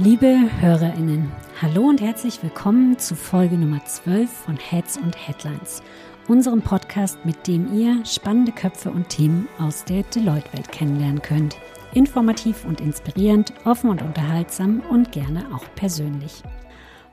Liebe Hörerinnen, hallo und herzlich willkommen zu Folge Nummer 12 von Heads und Headlines, unserem Podcast, mit dem ihr spannende Köpfe und Themen aus der Deloitte-Welt kennenlernen könnt. Informativ und inspirierend, offen und unterhaltsam und gerne auch persönlich.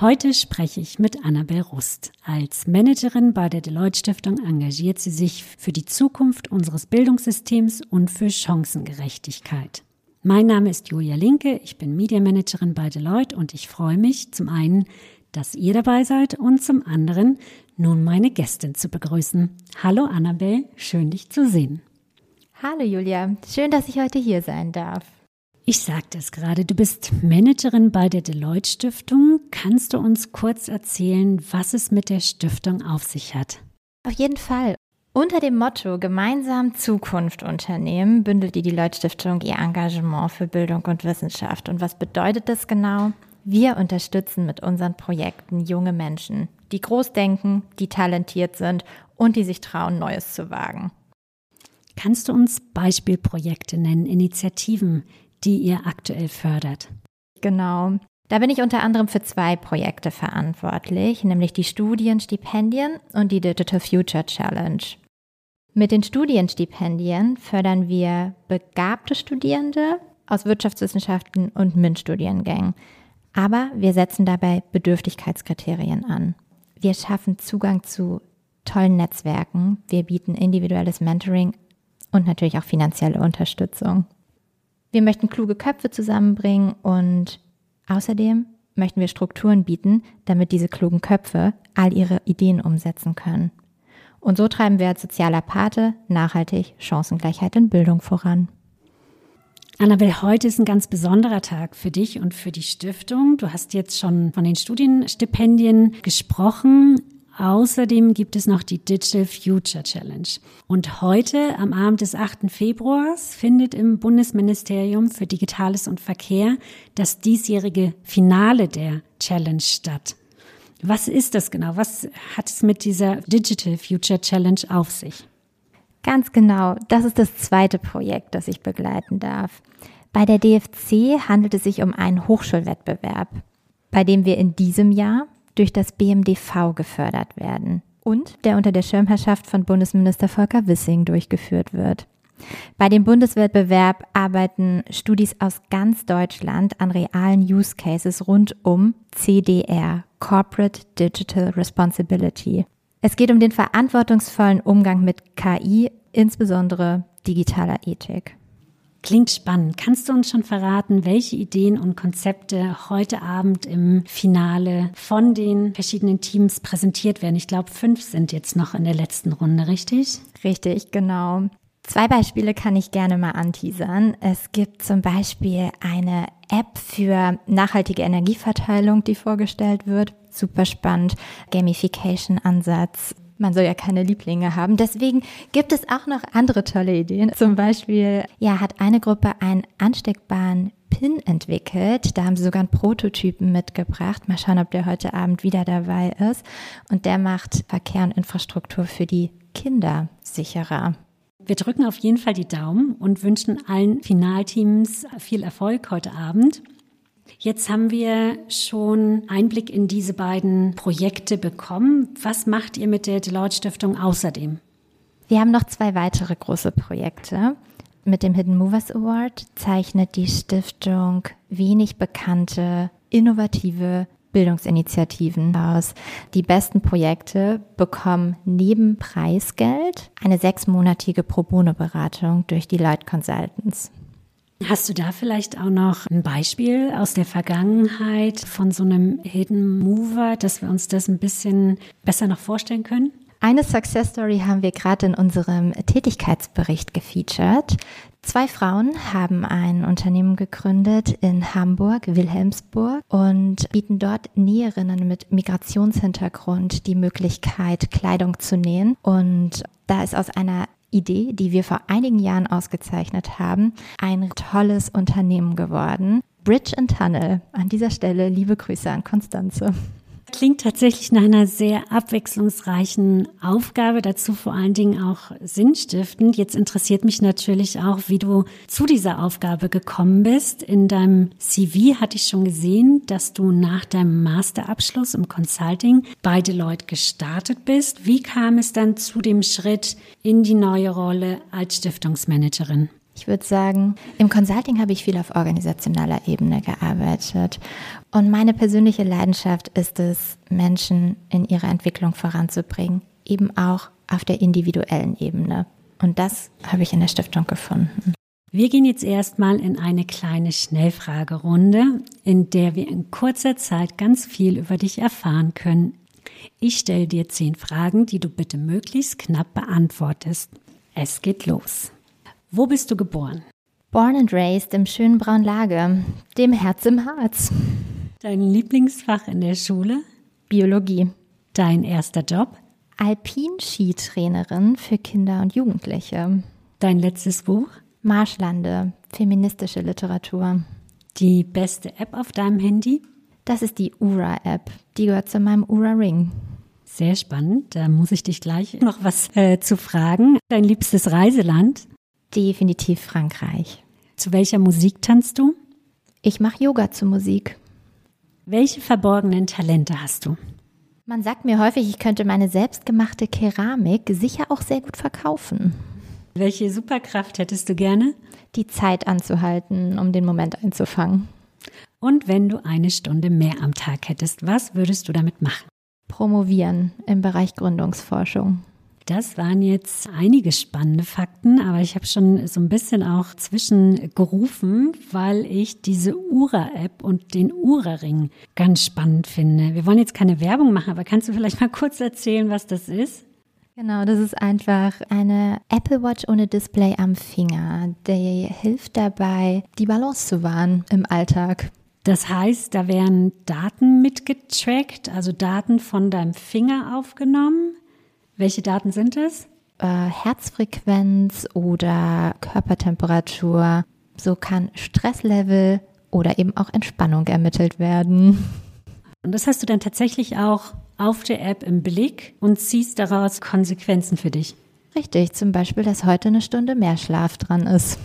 Heute spreche ich mit Annabel Rust. Als Managerin bei der Deloitte Stiftung engagiert sie sich für die Zukunft unseres Bildungssystems und für Chancengerechtigkeit. Mein Name ist Julia Linke, ich bin Mediamanagerin bei Deloitte und ich freue mich zum einen, dass ihr dabei seid und zum anderen nun meine Gästin zu begrüßen. Hallo Annabelle, schön dich zu sehen. Hallo Julia, schön, dass ich heute hier sein darf. Ich sagte es gerade, du bist Managerin bei der Deloitte Stiftung. Kannst du uns kurz erzählen, was es mit der Stiftung auf sich hat? Auf jeden Fall. Unter dem Motto Gemeinsam Zukunft unternehmen bündelt die Deloitte Stiftung ihr Engagement für Bildung und Wissenschaft. Und was bedeutet das genau? Wir unterstützen mit unseren Projekten junge Menschen, die groß denken, die talentiert sind und die sich trauen, Neues zu wagen. Kannst du uns Beispielprojekte nennen, Initiativen, die ihr aktuell fördert? Genau. Da bin ich unter anderem für zwei Projekte verantwortlich, nämlich die Studienstipendien und die Digital Future Challenge. Mit den Studienstipendien fördern wir begabte Studierende aus Wirtschaftswissenschaften und MINT-Studiengängen. Aber wir setzen dabei Bedürftigkeitskriterien an. Wir schaffen Zugang zu tollen Netzwerken. Wir bieten individuelles Mentoring und natürlich auch finanzielle Unterstützung. Wir möchten kluge Köpfe zusammenbringen und außerdem möchten wir Strukturen bieten, damit diese klugen Köpfe all ihre Ideen umsetzen können. Und so treiben wir als sozialer Pate nachhaltig Chancengleichheit in Bildung voran. Annabel, heute ist ein ganz besonderer Tag für dich und für die Stiftung. Du hast jetzt schon von den Studienstipendien gesprochen. Außerdem gibt es noch die Digital Future Challenge. Und heute, am Abend des 8. Februars, findet im Bundesministerium für Digitales und Verkehr das diesjährige Finale der Challenge statt. Was ist das genau? Was hat es mit dieser Digital Future Challenge auf sich? Ganz genau. Das ist das zweite Projekt, das ich begleiten darf. Bei der DFC handelt es sich um einen Hochschulwettbewerb, bei dem wir in diesem Jahr durch das BMDV gefördert werden und der unter der Schirmherrschaft von Bundesminister Volker Wissing durchgeführt wird. Bei dem Bundeswettbewerb arbeiten Studis aus ganz Deutschland an realen Use Cases rund um CDR, Corporate Digital Responsibility. Es geht um den verantwortungsvollen Umgang mit KI, insbesondere digitaler Ethik. Klingt spannend. Kannst du uns schon verraten, welche Ideen und Konzepte heute Abend im Finale von den verschiedenen Teams präsentiert werden? Ich glaube, fünf sind jetzt noch in der letzten Runde, richtig? Richtig, genau. Zwei Beispiele kann ich gerne mal anteasern. Es gibt zum Beispiel eine App für nachhaltige Energieverteilung, die vorgestellt wird. Super spannend. Gamification-Ansatz. Man soll ja keine Lieblinge haben. Deswegen gibt es auch noch andere tolle Ideen. Zum Beispiel, ja, hat eine Gruppe einen ansteckbaren Pin entwickelt. Da haben sie sogar einen Prototypen mitgebracht. Mal schauen, ob der heute Abend wieder dabei ist. Und der macht Verkehr und Infrastruktur für die Kinder sicherer. Wir drücken auf jeden Fall die Daumen und wünschen allen Finalteams viel Erfolg heute Abend. Jetzt haben wir schon Einblick in diese beiden Projekte bekommen. Was macht ihr mit der Deloitte Stiftung außerdem? Wir haben noch zwei weitere große Projekte. Mit dem Hidden Movers Award zeichnet die Stiftung wenig bekannte, innovative Bildungsinitiativen aus. Die besten Projekte bekommen neben Preisgeld eine sechsmonatige Pro Bono Beratung durch die Light Consultants. Hast du da vielleicht auch noch ein Beispiel aus der Vergangenheit von so einem Hidden Mover, dass wir uns das ein bisschen besser noch vorstellen können? Eine Success Story haben wir gerade in unserem Tätigkeitsbericht gefeatured. Zwei Frauen haben ein Unternehmen gegründet in Hamburg, Wilhelmsburg und bieten dort Näherinnen mit Migrationshintergrund die Möglichkeit, Kleidung zu nähen. Und da ist aus einer Idee, die wir vor einigen Jahren ausgezeichnet haben, ein tolles Unternehmen geworden. Bridge and Tunnel. An dieser Stelle liebe Grüße an Konstanze. Klingt tatsächlich nach einer sehr abwechslungsreichen Aufgabe, dazu vor allen Dingen auch sinnstiftend. Jetzt interessiert mich natürlich auch, wie du zu dieser Aufgabe gekommen bist. In deinem CV hatte ich schon gesehen, dass du nach deinem Masterabschluss im Consulting bei Deloitte gestartet bist. Wie kam es dann zu dem Schritt in die neue Rolle als Stiftungsmanagerin? Ich würde sagen, im Consulting habe ich viel auf organisationaler Ebene gearbeitet. Und meine persönliche Leidenschaft ist es, Menschen in ihrer Entwicklung voranzubringen, eben auch auf der individuellen Ebene. Und das habe ich in der Stiftung gefunden. Wir gehen jetzt erstmal in eine kleine Schnellfragerunde, in der wir in kurzer Zeit ganz viel über dich erfahren können. Ich stelle dir zehn Fragen, die du bitte möglichst knapp beantwortest. Es geht los. Wo bist du geboren? Born and raised im schönen Braunlage, dem Herz im Harz. Dein Lieblingsfach in der Schule? Biologie. Dein erster Job? Alpinskitrainerin für Kinder und Jugendliche. Dein letztes Buch? Marschlande, feministische Literatur. Die beste App auf deinem Handy? Das ist die Ura-App. Die gehört zu meinem Ura-Ring. Sehr spannend. Da muss ich dich gleich noch was äh, zu fragen. Dein liebstes Reiseland? Definitiv Frankreich. Zu welcher Musik tanzt du? Ich mache Yoga zur Musik. Welche verborgenen Talente hast du? Man sagt mir häufig, ich könnte meine selbstgemachte Keramik sicher auch sehr gut verkaufen. Welche Superkraft hättest du gerne? Die Zeit anzuhalten, um den Moment einzufangen. Und wenn du eine Stunde mehr am Tag hättest, was würdest du damit machen? Promovieren im Bereich Gründungsforschung. Das waren jetzt einige spannende Fakten, aber ich habe schon so ein bisschen auch zwischengerufen, weil ich diese Ura-App und den Ura-Ring ganz spannend finde. Wir wollen jetzt keine Werbung machen, aber kannst du vielleicht mal kurz erzählen, was das ist? Genau, das ist einfach eine Apple Watch ohne Display am Finger. Die hilft dabei, die Balance zu wahren im Alltag. Das heißt, da werden Daten mitgetrackt, also Daten von deinem Finger aufgenommen welche Daten sind es? Äh, Herzfrequenz oder Körpertemperatur. So kann Stresslevel oder eben auch Entspannung ermittelt werden. Und das hast du dann tatsächlich auch auf der App im Blick und ziehst daraus Konsequenzen für dich. Richtig, zum Beispiel, dass heute eine Stunde mehr Schlaf dran ist.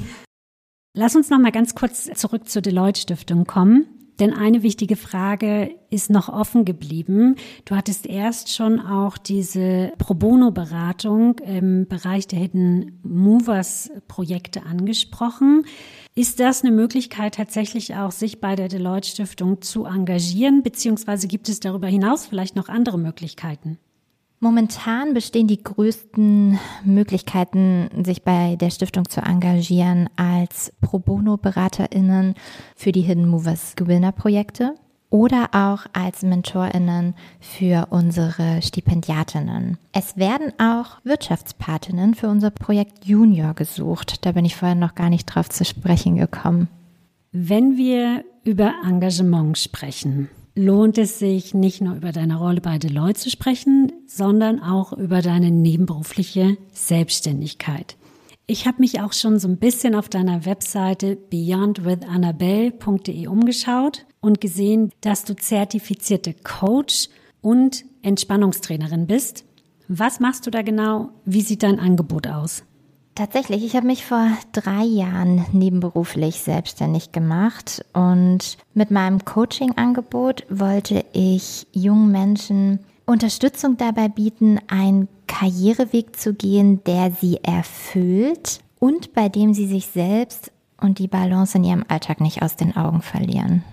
Lass uns noch mal ganz kurz zurück zur Deloitte Stiftung kommen. Denn eine wichtige Frage ist noch offen geblieben. Du hattest erst schon auch diese Pro Bono-Beratung im Bereich der Hidden Movers Projekte angesprochen. Ist das eine Möglichkeit, tatsächlich auch sich bei der Deloitte Stiftung zu engagieren? Beziehungsweise gibt es darüber hinaus vielleicht noch andere Möglichkeiten? Momentan bestehen die größten Möglichkeiten, sich bei der Stiftung zu engagieren als Pro Bono-BeraterInnen für die Hidden Movers Gewinnerprojekte oder auch als MentorInnen für unsere Stipendiatinnen. Es werden auch Wirtschaftspatinnen für unser Projekt Junior gesucht. Da bin ich vorher noch gar nicht drauf zu sprechen gekommen. Wenn wir über Engagement sprechen, lohnt es sich nicht nur über deine Rolle bei Deloitte zu sprechen, sondern auch über deine nebenberufliche Selbstständigkeit. Ich habe mich auch schon so ein bisschen auf deiner Webseite beyondwithannabelle.de umgeschaut und gesehen, dass du zertifizierte Coach und Entspannungstrainerin bist. Was machst du da genau? Wie sieht dein Angebot aus? Tatsächlich, ich habe mich vor drei Jahren nebenberuflich selbstständig gemacht und mit meinem Coaching-Angebot wollte ich jungen Menschen Unterstützung dabei bieten, einen Karriereweg zu gehen, der sie erfüllt und bei dem sie sich selbst und die Balance in ihrem Alltag nicht aus den Augen verlieren.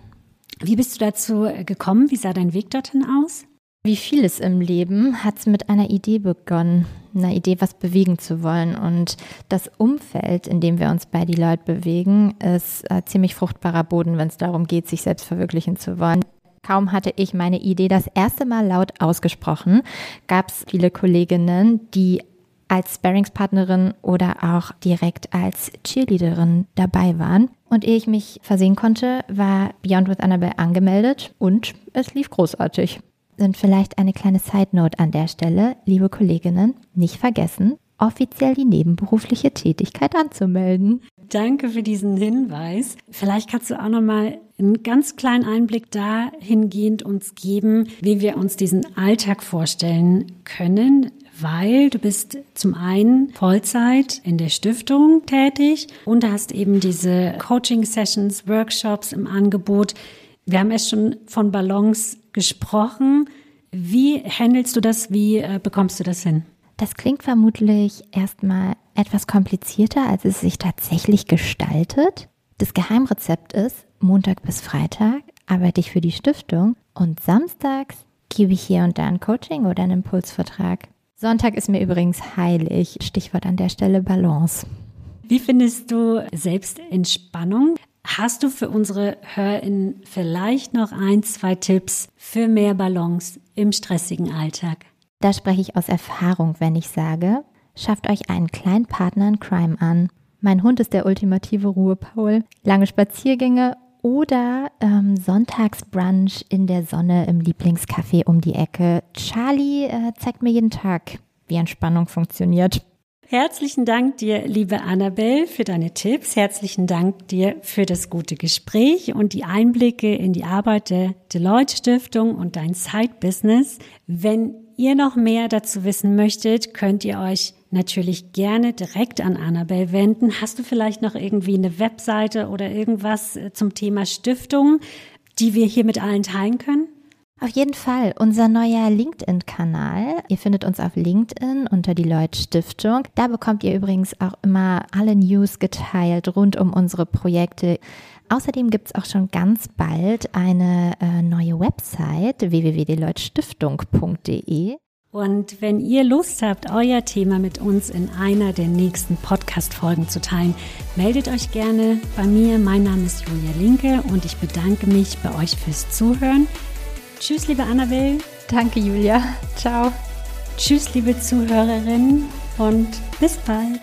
Wie bist du dazu gekommen? Wie sah dein Weg dorthin aus? Wie vieles im Leben hat es mit einer Idee begonnen, einer Idee, was bewegen zu wollen. Und das Umfeld, in dem wir uns bei die Leute bewegen, ist äh, ziemlich fruchtbarer Boden, wenn es darum geht, sich selbst verwirklichen zu wollen. Kaum hatte ich meine Idee das erste Mal laut ausgesprochen, gab es viele Kolleginnen, die als Sparringspartnerin oder auch direkt als Cheerleaderin dabei waren. Und ehe ich mich versehen konnte, war Beyond with Annabelle angemeldet und es lief großartig sind vielleicht eine kleine Side Note an der Stelle, liebe Kolleginnen, nicht vergessen, offiziell die nebenberufliche Tätigkeit anzumelden. Danke für diesen Hinweis. Vielleicht kannst du auch noch mal einen ganz kleinen Einblick dahingehend uns geben, wie wir uns diesen Alltag vorstellen können, weil du bist zum einen Vollzeit in der Stiftung tätig und hast eben diese Coaching-Sessions, Workshops im Angebot. Wir haben erst schon von Ballons gesprochen. Wie handelst du das? Wie äh, bekommst du das hin? Das klingt vermutlich erstmal etwas komplizierter, als es sich tatsächlich gestaltet. Das Geheimrezept ist, Montag bis Freitag arbeite ich für die Stiftung und samstags gebe ich hier und da ein Coaching oder einen Impulsvertrag. Sonntag ist mir übrigens heilig. Stichwort an der Stelle Balance. Wie findest du Selbstentspannung? Hast du für unsere HörerInnen vielleicht noch ein, zwei Tipps für mehr Balance im stressigen Alltag? Da spreche ich aus Erfahrung, wenn ich sage, schafft euch einen kleinen Partner in Crime an. Mein Hund ist der ultimative Ruhepaul. Lange Spaziergänge oder ähm, Sonntagsbrunch in der Sonne im Lieblingscafé um die Ecke. Charlie äh, zeigt mir jeden Tag, wie Entspannung funktioniert. Herzlichen Dank dir, liebe Annabelle, für deine Tipps. Herzlichen Dank dir für das gute Gespräch und die Einblicke in die Arbeit der Deloitte Stiftung und dein Side-Business. Wenn ihr noch mehr dazu wissen möchtet, könnt ihr euch natürlich gerne direkt an Annabelle wenden. Hast du vielleicht noch irgendwie eine Webseite oder irgendwas äh, zum Thema Stiftung, die wir hier mit allen teilen können? Auf jeden Fall, unser neuer LinkedIn-Kanal. Ihr findet uns auf LinkedIn unter die Lloyd Stiftung. Da bekommt ihr übrigens auch immer alle News geteilt rund um unsere Projekte. Außerdem gibt es auch schon ganz bald eine äh, neue Website www.deloitstiftung.de. Und wenn ihr Lust habt, euer Thema mit uns in einer der nächsten Podcast-Folgen zu teilen, meldet euch gerne bei mir. Mein Name ist Julia Linke und ich bedanke mich bei euch fürs Zuhören. Tschüss, liebe Annabelle. Danke, Julia. Ciao. Tschüss, liebe Zuhörerinnen und bis bald.